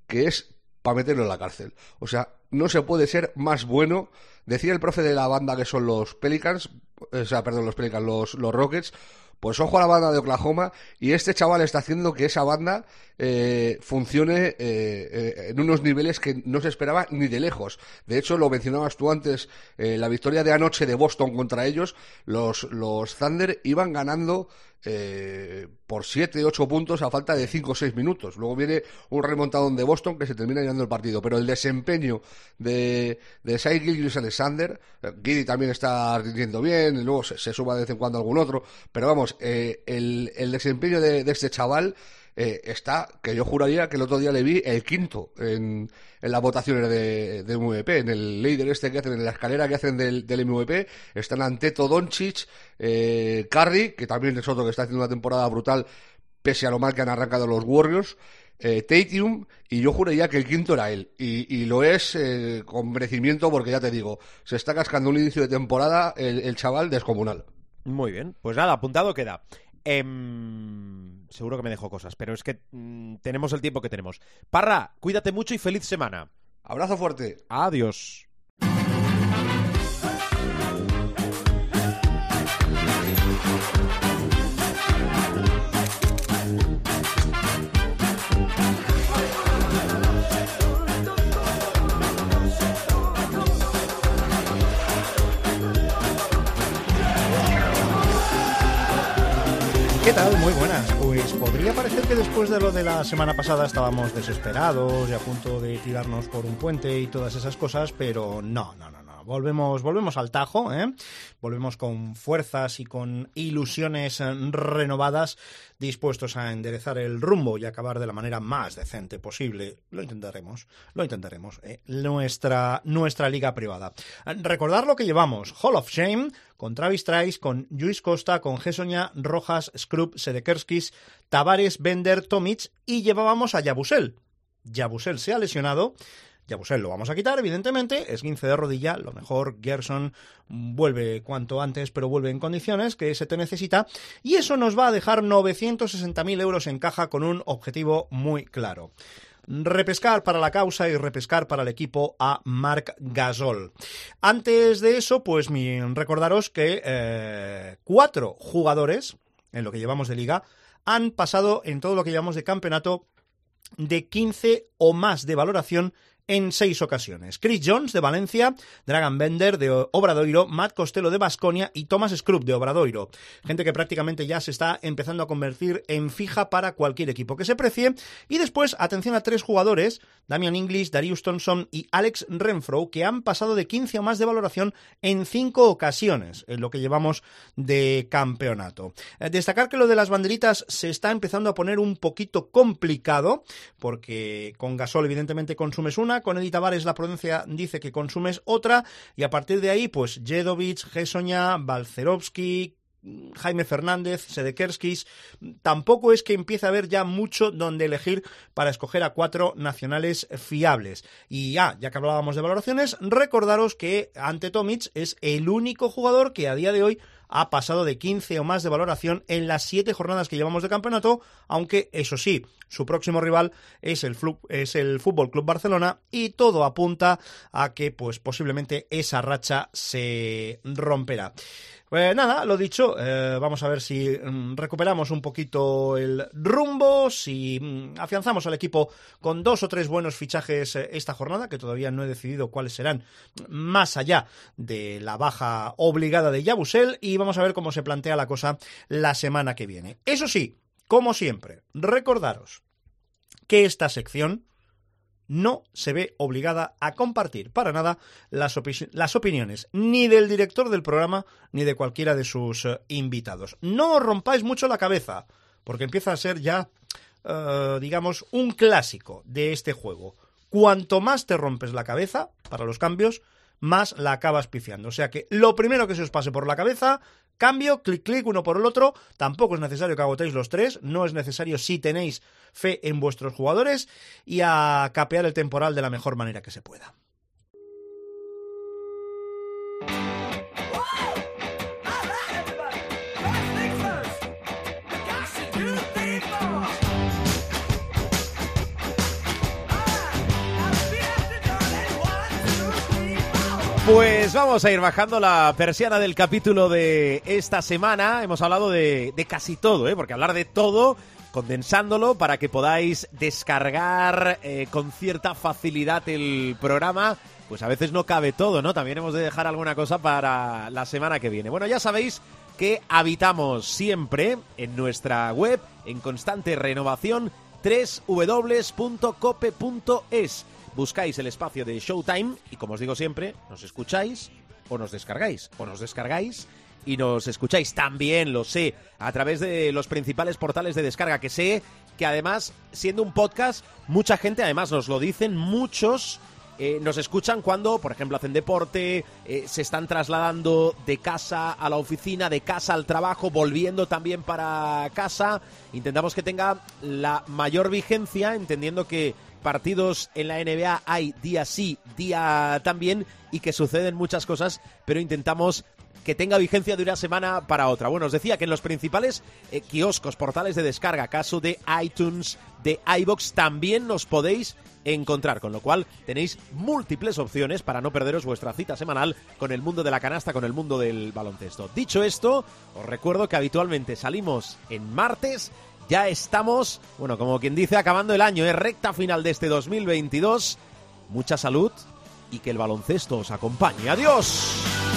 que es para meterlo en la cárcel. O sea, no se puede ser más bueno. Decía el profe de la banda que son los Pelicans, o sea, perdón, los Pelicans, los, los Rockets. Pues ojo a la banda de Oklahoma y este chaval está haciendo que esa banda eh, funcione eh, eh, en unos niveles que no se esperaba ni de lejos. De hecho, lo mencionabas tú antes, eh, la victoria de anoche de Boston contra ellos, los, los Thunder iban ganando eh, por 7, 8 puntos a falta de 5 o 6 minutos. Luego viene un remontadón de Boston que se termina llevando el partido. Pero el desempeño de, de Shai Gilgeous Alexander, eh, Giddy también está rindiendo bien, y luego se, se suma de vez en cuando algún otro. Pero vamos, eh, el, el desempeño de, de este chaval eh, está, que yo juraría que el otro día le vi el quinto en, en las votaciones de, de MVP, en el líder este que hacen, en la escalera que hacen del, del MVP, están Anteto Doncic, eh, Curry, que también es otro que está haciendo una temporada brutal, pese a lo mal que han arrancado los Warriors, eh, Tatum, y yo juraría que el quinto era él, y, y lo es eh, con merecimiento porque ya te digo, se está cascando un inicio de temporada el chaval descomunal. Muy bien. Pues nada, apuntado queda. Em, seguro que me dejo cosas, pero es que mm, tenemos el tiempo que tenemos. Parra, cuídate mucho y feliz semana. Abrazo fuerte. Adiós. ¿Qué tal? Muy buenas. Pues podría parecer que después de lo de la semana pasada estábamos desesperados y a punto de tirarnos por un puente y todas esas cosas, pero no, no, no, no. Volvemos, volvemos al tajo, ¿eh? Volvemos con fuerzas y con ilusiones eh, renovadas, dispuestos a enderezar el rumbo y acabar de la manera más decente posible. Lo intentaremos, lo intentaremos. ¿eh? Nuestra, nuestra liga privada. Recordar lo que llevamos. Hall of Shame con Travis Trice, con Luis Costa, con Gesoña, Rojas, Scrub, Sedekerskis, Tavares, Bender, Tomic y llevábamos a Yabusel. Yabusel se ha lesionado. Yabusel lo vamos a quitar, evidentemente. Es 15 de rodilla. Lo mejor, Gerson vuelve cuanto antes, pero vuelve en condiciones que se te necesita. Y eso nos va a dejar 960.000 euros en caja con un objetivo muy claro. Repescar para la causa y repescar para el equipo a Marc Gasol. Antes de eso, pues recordaros que eh, cuatro jugadores, en lo que llevamos de liga, han pasado en todo lo que llevamos de campeonato de 15 o más de valoración en seis ocasiones. Chris Jones de Valencia, Dragan Bender de Obradoiro, Matt Costello de Basconia y Thomas Scrub de Obradoiro. Gente que prácticamente ya se está empezando a convertir en fija para cualquier equipo que se precie. Y después, atención a tres jugadores, Damian English, Darius Thompson y Alex Renfro, que han pasado de 15 o más de valoración en cinco ocasiones en lo que llevamos de campeonato. Eh, destacar que lo de las banderitas se está empezando a poner un poquito complicado, porque con Gasol evidentemente consumes una, con Edith Tavares la prudencia dice que consumes otra, y a partir de ahí, pues Jedovic, Gesoña, Balcerovsky, Jaime Fernández, Sedekerskis, tampoco es que empiece a haber ya mucho donde elegir para escoger a cuatro nacionales fiables. Y ya, ya que hablábamos de valoraciones, recordaros que ante Tomic es el único jugador que a día de hoy ha pasado de 15 o más de valoración en las 7 jornadas que llevamos de campeonato, aunque eso sí, su próximo rival es el, es el Fútbol Club Barcelona y todo apunta a que pues posiblemente esa racha se romperá. Pues nada, lo dicho, eh, vamos a ver si mm, recuperamos un poquito el rumbo, si mm, afianzamos al equipo con dos o tres buenos fichajes eh, esta jornada, que todavía no he decidido cuáles serán más allá de la baja obligada de Yabusel, y vamos a ver cómo se plantea la cosa la semana que viene. Eso sí, como siempre, recordaros que esta sección no se ve obligada a compartir para nada las, las, opiniones ni del director del programa ni de cualquiera de sus uh, invitados. No os rompáis mucho la cabeza, porque empieza a ser ya, uh, digamos, un clásico de este juego. Cuanto más te rompes la cabeza para los cambios, más la acabas pifiando. O sea que lo primero que se os pase por la cabeza, cambio, clic, clic, uno por el otro. Tampoco es necesario que agotéis los tres, no es necesario si tenéis fe en vuestros jugadores y a capear el temporal de la mejor manera que se pueda. Pues vamos a ir bajando la persiana del capítulo de esta semana. Hemos hablado de, casi todo, ¿eh? porque hablar de todo, condensándolo para que podáis descargar eh, con cierta facilidad el programa, pues a veces no cabe todo, ¿no? También hemos de dejar alguna cosa para la semana que viene. Bueno, ya sabéis que habitamos siempre en nuestra web, en constante renovación, www.cope.es buscáis el espacio de Showtime y como os digo siempre, nos escucháis o nos descargáis, o nos descargáis y nos escucháis también, lo sé, a través de los principales portales de descarga, que sé que además, siendo un podcast, mucha gente, además nos lo dicen, muchos eh, nos escuchan cuando, por ejemplo, hacen deporte, eh, se están trasladando de casa a la oficina, de casa al trabajo, volviendo también para casa. Intentamos que tenga la mayor vigencia, entendiendo que partidos en la NBA hay día sí, día también y que suceden muchas cosas, pero intentamos que tenga vigencia de una semana para otra. Bueno, os decía que en los principales eh, kioscos, portales de descarga, caso de iTunes, de iBox, también nos podéis encontrar, con lo cual tenéis múltiples opciones para no perderos vuestra cita semanal con el mundo de la canasta, con el mundo del baloncesto. Dicho esto, os recuerdo que habitualmente salimos en martes ya estamos, bueno, como quien dice, acabando el año, es recta final de este 2022. Mucha salud y que el baloncesto os acompañe. Adiós.